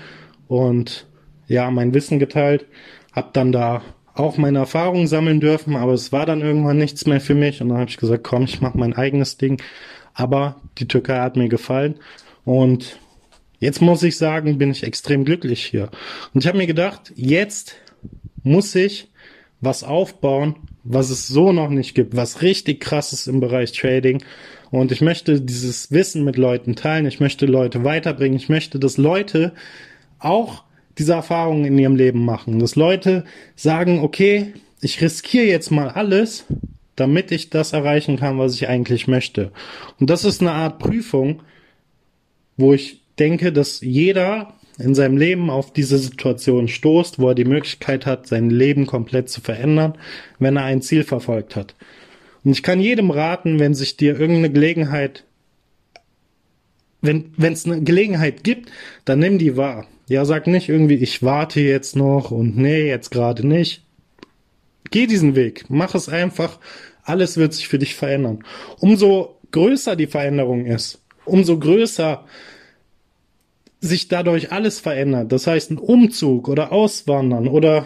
und ja, mein Wissen geteilt. Hab dann da auch meine Erfahrungen sammeln dürfen, aber es war dann irgendwann nichts mehr für mich und dann habe ich gesagt, komm, ich mache mein eigenes Ding. Aber die Türkei hat mir gefallen und jetzt muss ich sagen, bin ich extrem glücklich hier. Und ich habe mir gedacht, jetzt muss ich was aufbauen, was es so noch nicht gibt, was richtig krass ist im Bereich Trading. Und ich möchte dieses Wissen mit Leuten teilen. Ich möchte Leute weiterbringen. Ich möchte, dass Leute auch diese Erfahrungen in ihrem Leben machen. Dass Leute sagen, okay, ich riskiere jetzt mal alles, damit ich das erreichen kann, was ich eigentlich möchte. Und das ist eine Art Prüfung, wo ich denke, dass jeder in seinem Leben auf diese Situation stoßt, wo er die Möglichkeit hat, sein Leben komplett zu verändern, wenn er ein Ziel verfolgt hat. Und ich kann jedem raten, wenn sich dir irgendeine Gelegenheit, wenn es eine Gelegenheit gibt, dann nimm die wahr. Ja, sag nicht irgendwie, ich warte jetzt noch und nee, jetzt gerade nicht. Geh diesen Weg, mach es einfach, alles wird sich für dich verändern. Umso größer die Veränderung ist, umso größer sich dadurch alles verändert. Das heißt, ein Umzug oder Auswandern oder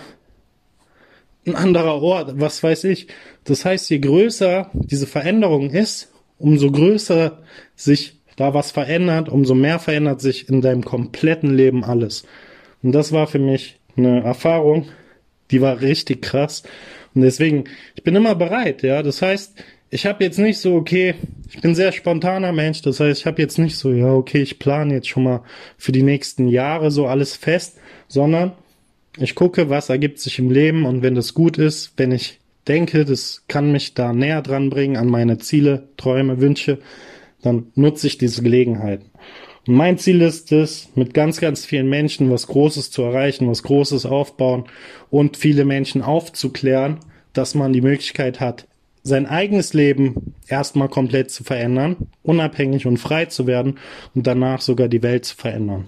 ein anderer Ort, was weiß ich. Das heißt, je größer diese Veränderung ist, umso größer sich da was verändert, umso mehr verändert sich in deinem kompletten Leben alles. Und das war für mich eine Erfahrung, die war richtig krass. Und deswegen, ich bin immer bereit, ja. Das heißt, ich habe jetzt nicht so, okay, ich bin sehr spontaner Mensch, das heißt, ich habe jetzt nicht so, ja, okay, ich plane jetzt schon mal für die nächsten Jahre so alles fest, sondern ich gucke, was ergibt sich im Leben und wenn das gut ist, wenn ich denke, das kann mich da näher dran bringen an meine Ziele, Träume, Wünsche, dann nutze ich diese Gelegenheit. Und mein Ziel ist es, mit ganz, ganz vielen Menschen was Großes zu erreichen, was Großes aufbauen und viele Menschen aufzuklären, dass man die Möglichkeit hat, sein eigenes Leben erstmal komplett zu verändern, unabhängig und frei zu werden und danach sogar die Welt zu verändern.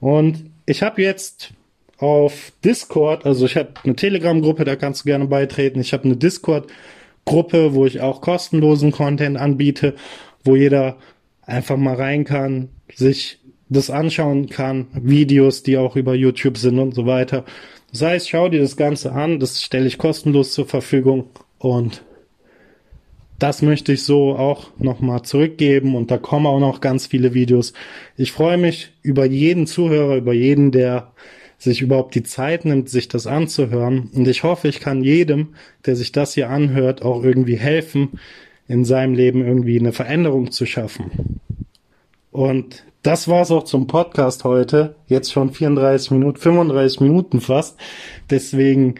Und ich habe jetzt auf Discord, also ich habe eine Telegram-Gruppe, da kannst du gerne beitreten. Ich habe eine Discord-Gruppe, wo ich auch kostenlosen Content anbiete wo jeder einfach mal rein kann, sich das anschauen kann, Videos, die auch über YouTube sind und so weiter. Das heißt, schau dir das Ganze an, das stelle ich kostenlos zur Verfügung und das möchte ich so auch nochmal zurückgeben und da kommen auch noch ganz viele Videos. Ich freue mich über jeden Zuhörer, über jeden, der sich überhaupt die Zeit nimmt, sich das anzuhören und ich hoffe, ich kann jedem, der sich das hier anhört, auch irgendwie helfen, in seinem Leben irgendwie eine Veränderung zu schaffen. Und das war's auch zum Podcast heute. Jetzt schon 34 Minuten, 35 Minuten fast. Deswegen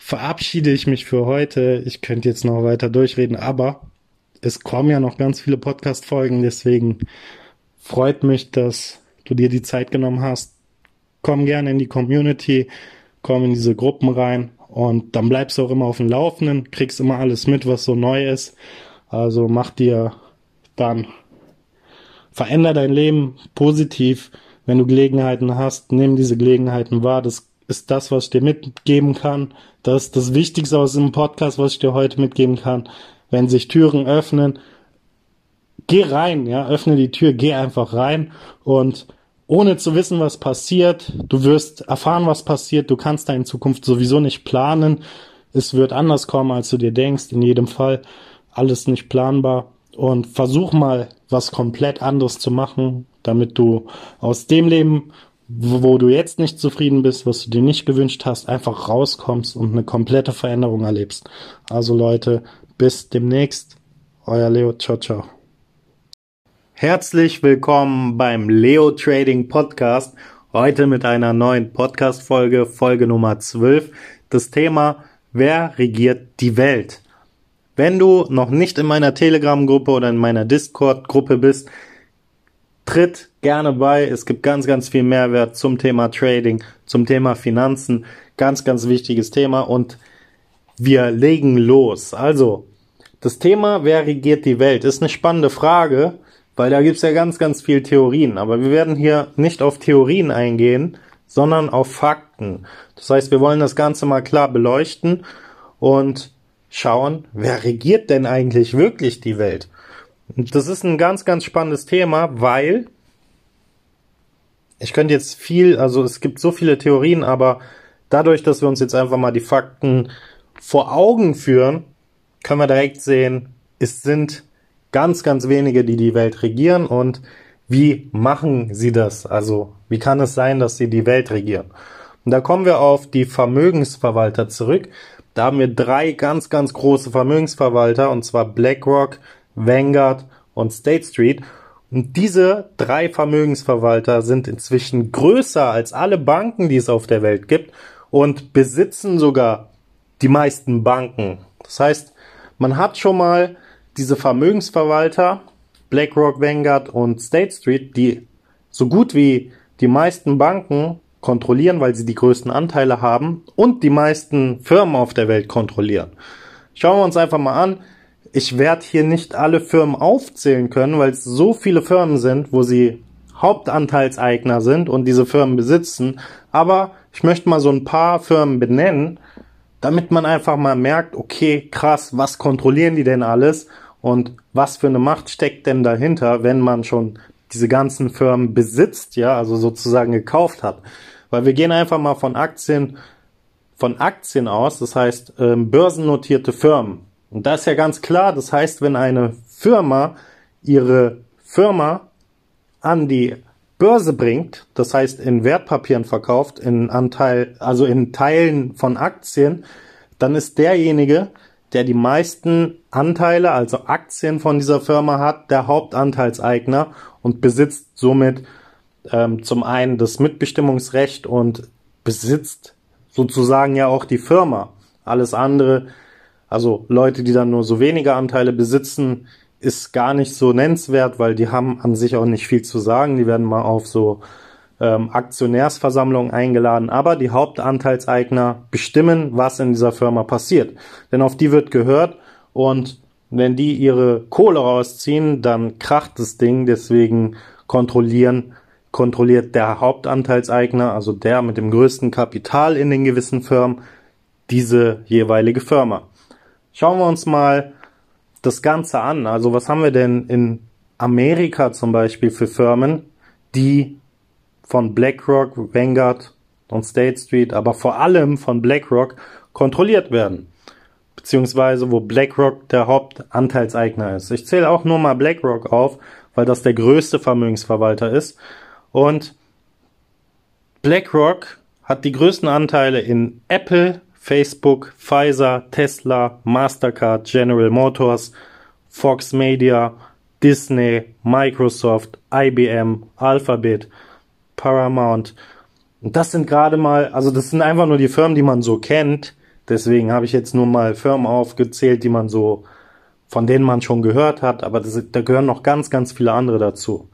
verabschiede ich mich für heute. Ich könnte jetzt noch weiter durchreden, aber es kommen ja noch ganz viele Podcast-Folgen. Deswegen freut mich, dass du dir die Zeit genommen hast. Komm gerne in die Community, komm in diese Gruppen rein und dann bleibst du auch immer auf dem Laufenden, kriegst immer alles mit, was so neu ist also mach dir dann, veränder dein Leben positiv, wenn du Gelegenheiten hast, nimm diese Gelegenheiten wahr. Das ist das, was ich dir mitgeben kann. Das ist das Wichtigste aus dem Podcast, was ich dir heute mitgeben kann. Wenn sich Türen öffnen, geh rein, ja, öffne die Tür, geh einfach rein und ohne zu wissen, was passiert, du wirst erfahren, was passiert, du kannst deine Zukunft sowieso nicht planen, es wird anders kommen, als du dir denkst. In jedem Fall alles nicht planbar. Und versuch mal, was komplett anderes zu machen, damit du aus dem Leben, wo du jetzt nicht zufrieden bist, was du dir nicht gewünscht hast, einfach rauskommst und eine komplette Veränderung erlebst. Also Leute, bis demnächst. Euer Leo. Ciao, ciao. Herzlich willkommen beim Leo Trading Podcast. Heute mit einer neuen Podcast-Folge, Folge Nummer 12. Das Thema, wer regiert die Welt? Wenn du noch nicht in meiner Telegram-Gruppe oder in meiner Discord-Gruppe bist, tritt gerne bei. Es gibt ganz, ganz viel Mehrwert zum Thema Trading, zum Thema Finanzen. Ganz, ganz wichtiges Thema und wir legen los. Also, das Thema, wer regiert die Welt, ist eine spannende Frage, weil da gibt's ja ganz, ganz viel Theorien. Aber wir werden hier nicht auf Theorien eingehen, sondern auf Fakten. Das heißt, wir wollen das Ganze mal klar beleuchten und schauen, wer regiert denn eigentlich wirklich die Welt? Und das ist ein ganz, ganz spannendes Thema, weil ich könnte jetzt viel, also es gibt so viele Theorien, aber dadurch, dass wir uns jetzt einfach mal die Fakten vor Augen führen, können wir direkt sehen, es sind ganz, ganz wenige, die die Welt regieren und wie machen sie das? Also wie kann es sein, dass sie die Welt regieren? Und da kommen wir auf die Vermögensverwalter zurück. Da haben wir drei ganz, ganz große Vermögensverwalter, und zwar BlackRock, Vanguard und State Street. Und diese drei Vermögensverwalter sind inzwischen größer als alle Banken, die es auf der Welt gibt und besitzen sogar die meisten Banken. Das heißt, man hat schon mal diese Vermögensverwalter, BlackRock, Vanguard und State Street, die so gut wie die meisten Banken kontrollieren, weil sie die größten Anteile haben und die meisten Firmen auf der Welt kontrollieren. Schauen wir uns einfach mal an. Ich werde hier nicht alle Firmen aufzählen können, weil es so viele Firmen sind, wo sie Hauptanteilseigner sind und diese Firmen besitzen. Aber ich möchte mal so ein paar Firmen benennen, damit man einfach mal merkt, okay, krass, was kontrollieren die denn alles und was für eine Macht steckt denn dahinter, wenn man schon diese ganzen Firmen besitzt, ja, also sozusagen gekauft hat. Weil wir gehen einfach mal von Aktien, von Aktien aus, das heißt ähm, börsennotierte Firmen. Und da ist ja ganz klar, das heißt, wenn eine Firma ihre Firma an die Börse bringt, das heißt in Wertpapieren verkauft, in Anteil, also in Teilen von Aktien, dann ist derjenige, der die meisten Anteile, also Aktien von dieser Firma hat, der Hauptanteilseigner und besitzt somit ähm, zum einen das Mitbestimmungsrecht und besitzt sozusagen ja auch die Firma. Alles andere, also Leute, die dann nur so wenige Anteile besitzen, ist gar nicht so nennenswert, weil die haben an sich auch nicht viel zu sagen. Die werden mal auf so ähm, Aktionärsversammlungen eingeladen, aber die Hauptanteilseigner bestimmen, was in dieser Firma passiert. Denn auf die wird gehört und wenn die ihre Kohle rausziehen, dann kracht das Ding, deswegen kontrollieren kontrolliert der Hauptanteilseigner, also der mit dem größten Kapital in den gewissen Firmen, diese jeweilige Firma. Schauen wir uns mal das Ganze an. Also was haben wir denn in Amerika zum Beispiel für Firmen, die von BlackRock, Vanguard und State Street, aber vor allem von BlackRock kontrolliert werden. Beziehungsweise wo BlackRock der Hauptanteilseigner ist. Ich zähle auch nur mal BlackRock auf, weil das der größte Vermögensverwalter ist. Und BlackRock hat die größten Anteile in Apple, Facebook, Pfizer, Tesla, Mastercard, General Motors, Fox Media, Disney, Microsoft, IBM, Alphabet, Paramount. Und das sind gerade mal, also das sind einfach nur die Firmen, die man so kennt. Deswegen habe ich jetzt nur mal Firmen aufgezählt, die man so, von denen man schon gehört hat, aber das, da gehören noch ganz, ganz viele andere dazu.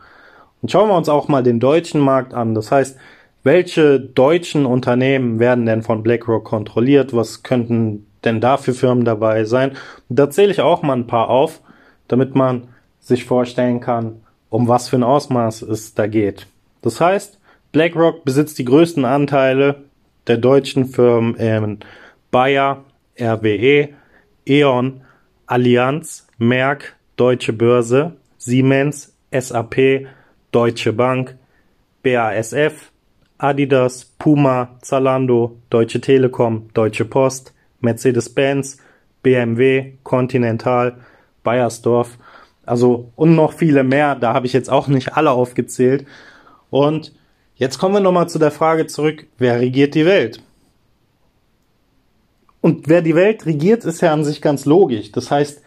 Und schauen wir uns auch mal den deutschen Markt an. Das heißt, welche deutschen Unternehmen werden denn von BlackRock kontrolliert? Was könnten denn da für Firmen dabei sein? Und da zähle ich auch mal ein paar auf, damit man sich vorstellen kann, um was für ein Ausmaß es da geht. Das heißt, BlackRock besitzt die größten Anteile der deutschen Firmen in Bayer, RWE, E.ON, Allianz, Merck, Deutsche Börse, Siemens, SAP, Deutsche Bank, BASF, Adidas, Puma, Zalando, Deutsche Telekom, Deutsche Post, Mercedes-Benz, BMW, Continental, Bayersdorf, also und noch viele mehr, da habe ich jetzt auch nicht alle aufgezählt. Und jetzt kommen wir nochmal zu der Frage zurück, wer regiert die Welt? Und wer die Welt regiert, ist ja an sich ganz logisch. Das heißt,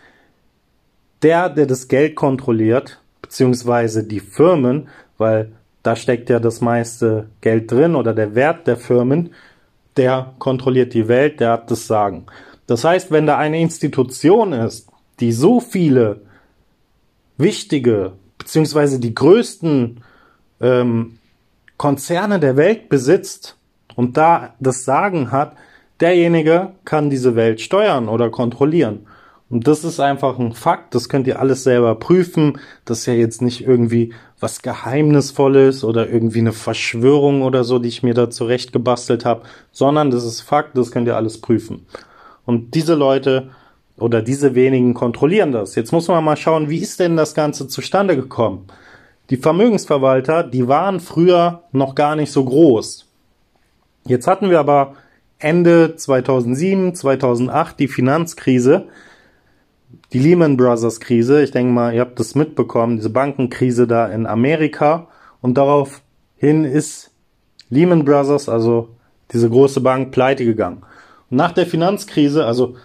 der, der das Geld kontrolliert, beziehungsweise die Firmen, weil da steckt ja das meiste Geld drin oder der Wert der Firmen, der kontrolliert die Welt, der hat das Sagen. Das heißt, wenn da eine Institution ist, die so viele wichtige, beziehungsweise die größten ähm, Konzerne der Welt besitzt und da das Sagen hat, derjenige kann diese Welt steuern oder kontrollieren. Und das ist einfach ein Fakt, das könnt ihr alles selber prüfen. Das ist ja jetzt nicht irgendwie was Geheimnisvolles oder irgendwie eine Verschwörung oder so, die ich mir da zurecht gebastelt habe, sondern das ist Fakt, das könnt ihr alles prüfen. Und diese Leute oder diese wenigen kontrollieren das. Jetzt muss man mal schauen, wie ist denn das Ganze zustande gekommen? Die Vermögensverwalter, die waren früher noch gar nicht so groß. Jetzt hatten wir aber Ende 2007, 2008 die Finanzkrise die Lehman Brothers Krise. Ich denke mal, ihr habt das mitbekommen, diese Bankenkrise da in Amerika. Und daraufhin ist Lehman Brothers, also diese große Bank, pleite gegangen. Und nach der Finanzkrise, also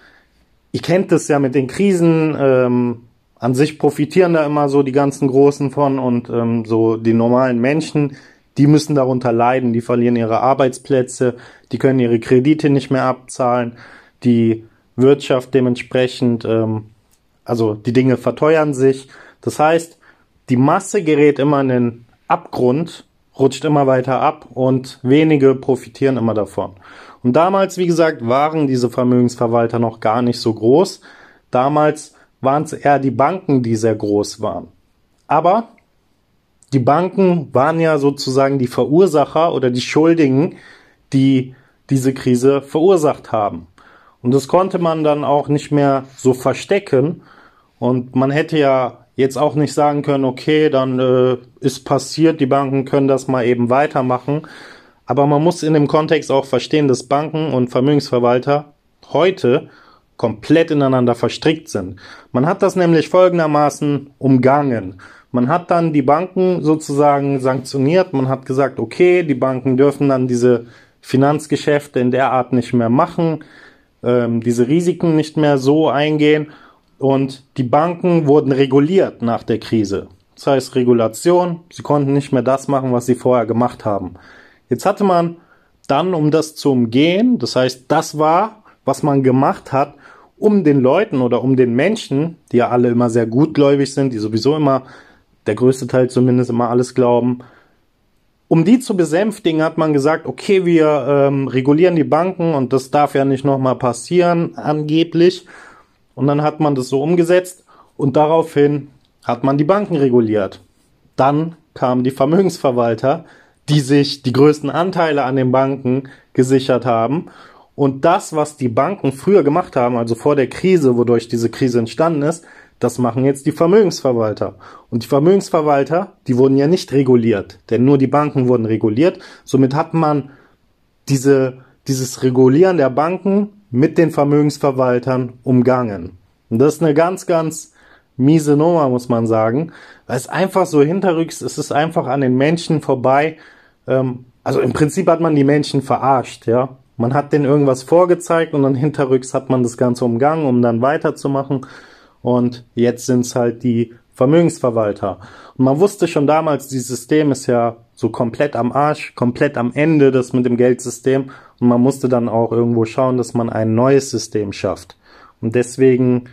ihr kennt das ja mit den Krisen, ähm, an sich profitieren da immer so die ganzen Großen von und ähm, so die normalen Menschen, die müssen darunter leiden, die verlieren ihre Arbeitsplätze, die können ihre Kredite nicht mehr abzahlen, die Wirtschaft dementsprechend ähm, also die Dinge verteuern sich. Das heißt, die Masse gerät immer in den Abgrund, rutscht immer weiter ab und wenige profitieren immer davon. Und damals, wie gesagt, waren diese Vermögensverwalter noch gar nicht so groß. Damals waren es eher die Banken, die sehr groß waren. Aber die Banken waren ja sozusagen die Verursacher oder die Schuldigen, die diese Krise verursacht haben. Und das konnte man dann auch nicht mehr so verstecken, und man hätte ja jetzt auch nicht sagen können, okay, dann äh, ist passiert, die Banken können das mal eben weitermachen. Aber man muss in dem Kontext auch verstehen, dass Banken und Vermögensverwalter heute komplett ineinander verstrickt sind. Man hat das nämlich folgendermaßen umgangen. Man hat dann die Banken sozusagen sanktioniert. Man hat gesagt, okay, die Banken dürfen dann diese Finanzgeschäfte in der Art nicht mehr machen, ähm, diese Risiken nicht mehr so eingehen und die Banken wurden reguliert nach der Krise. Das heißt Regulation, sie konnten nicht mehr das machen, was sie vorher gemacht haben. Jetzt hatte man dann, um das zu umgehen, das heißt, das war, was man gemacht hat, um den Leuten oder um den Menschen, die ja alle immer sehr gutgläubig sind, die sowieso immer, der größte Teil zumindest immer alles glauben, um die zu besänftigen, hat man gesagt, okay, wir ähm, regulieren die Banken und das darf ja nicht nochmal passieren, angeblich. Und dann hat man das so umgesetzt und daraufhin hat man die Banken reguliert. Dann kamen die Vermögensverwalter, die sich die größten Anteile an den Banken gesichert haben. Und das, was die Banken früher gemacht haben, also vor der Krise, wodurch diese Krise entstanden ist, das machen jetzt die Vermögensverwalter. Und die Vermögensverwalter, die wurden ja nicht reguliert, denn nur die Banken wurden reguliert. Somit hat man diese, dieses Regulieren der Banken mit den Vermögensverwaltern umgangen. Und das ist eine ganz, ganz miese Nummer, muss man sagen, weil es einfach so hinterrücks, es ist einfach an den Menschen vorbei. Ähm, also im Prinzip hat man die Menschen verarscht, ja. Man hat denen irgendwas vorgezeigt und dann hinterrücks hat man das Ganze umgangen, um dann weiterzumachen. Und jetzt sind es halt die Vermögensverwalter. Und man wusste schon damals, dieses System ist ja so komplett am Arsch, komplett am Ende, das mit dem Geldsystem. Und man musste dann auch irgendwo schauen, dass man ein neues System schafft. Und deswegen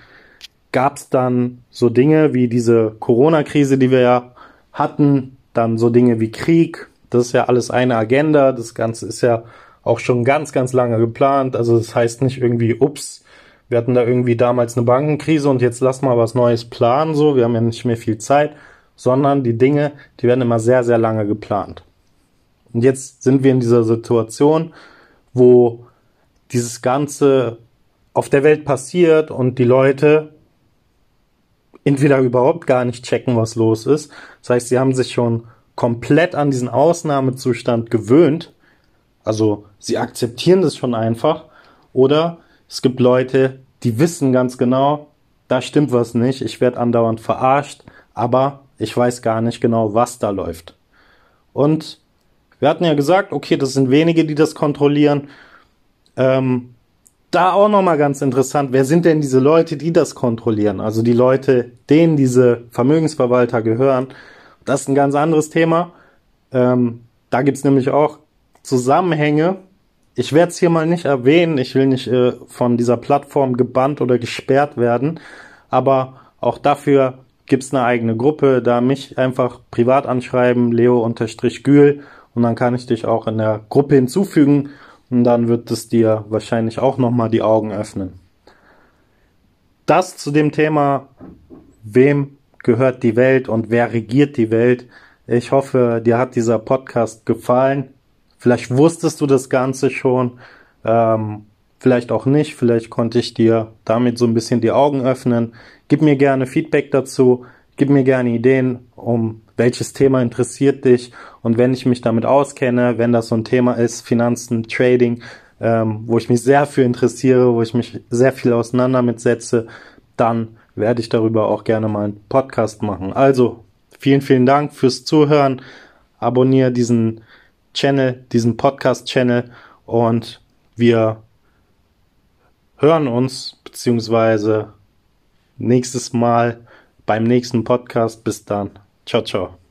gab es dann so Dinge wie diese Corona-Krise, die wir ja hatten, dann so Dinge wie Krieg. Das ist ja alles eine Agenda. Das Ganze ist ja auch schon ganz, ganz lange geplant. Also das heißt nicht irgendwie, ups, wir hatten da irgendwie damals eine Bankenkrise und jetzt lass mal was Neues planen, so. Wir haben ja nicht mehr viel Zeit, sondern die Dinge, die werden immer sehr, sehr lange geplant. Und jetzt sind wir in dieser Situation, wo dieses Ganze auf der Welt passiert und die Leute entweder überhaupt gar nicht checken, was los ist. Das heißt, sie haben sich schon komplett an diesen Ausnahmezustand gewöhnt. Also sie akzeptieren das schon einfach. Oder Es gibt Leute, die wissen ganz genau, da stimmt was nicht, ich werde andauernd verarscht, aber ich weiß gar nicht genau, was da läuft. Und wir hatten ja gesagt, okay, das sind wenige, die das kontrollieren. Ähm, da auch nochmal ganz interessant, wer sind denn diese Leute, die das kontrollieren? Also die Leute, denen diese Vermögensverwalter gehören. Das ist ein ganz anderes Thema. Ähm, da gibt's nämlich auch Zusammenhänge. Ich werde es hier mal nicht erwähnen. Ich will nicht äh, von dieser Plattform gebannt oder gesperrt werden. Aber auch dafür gibt's eine eigene Gruppe. Da mich einfach privat anschreiben, leo-gül. Und dann kann ich dich auch in der Gruppe hinzufügen und dann wird es dir wahrscheinlich auch nochmal die Augen öffnen. Das zu dem Thema, wem gehört die Welt und wer regiert die Welt. Ich hoffe, dir hat dieser Podcast gefallen. Vielleicht wusstest du das Ganze schon, ähm, vielleicht auch nicht. Vielleicht konnte ich dir damit so ein bisschen die Augen öffnen. Gib mir gerne Feedback dazu. Gib mir gerne Ideen, um welches Thema interessiert dich und wenn ich mich damit auskenne, wenn das so ein Thema ist, Finanzen, Trading, ähm, wo ich mich sehr für interessiere, wo ich mich sehr viel auseinander mitsetze, dann werde ich darüber auch gerne mal einen Podcast machen. Also, vielen, vielen Dank fürs Zuhören. Abonniere diesen Channel, diesen Podcast-Channel und wir hören uns beziehungsweise nächstes Mal beim nächsten Podcast. Bis dann. Ciao, ciao.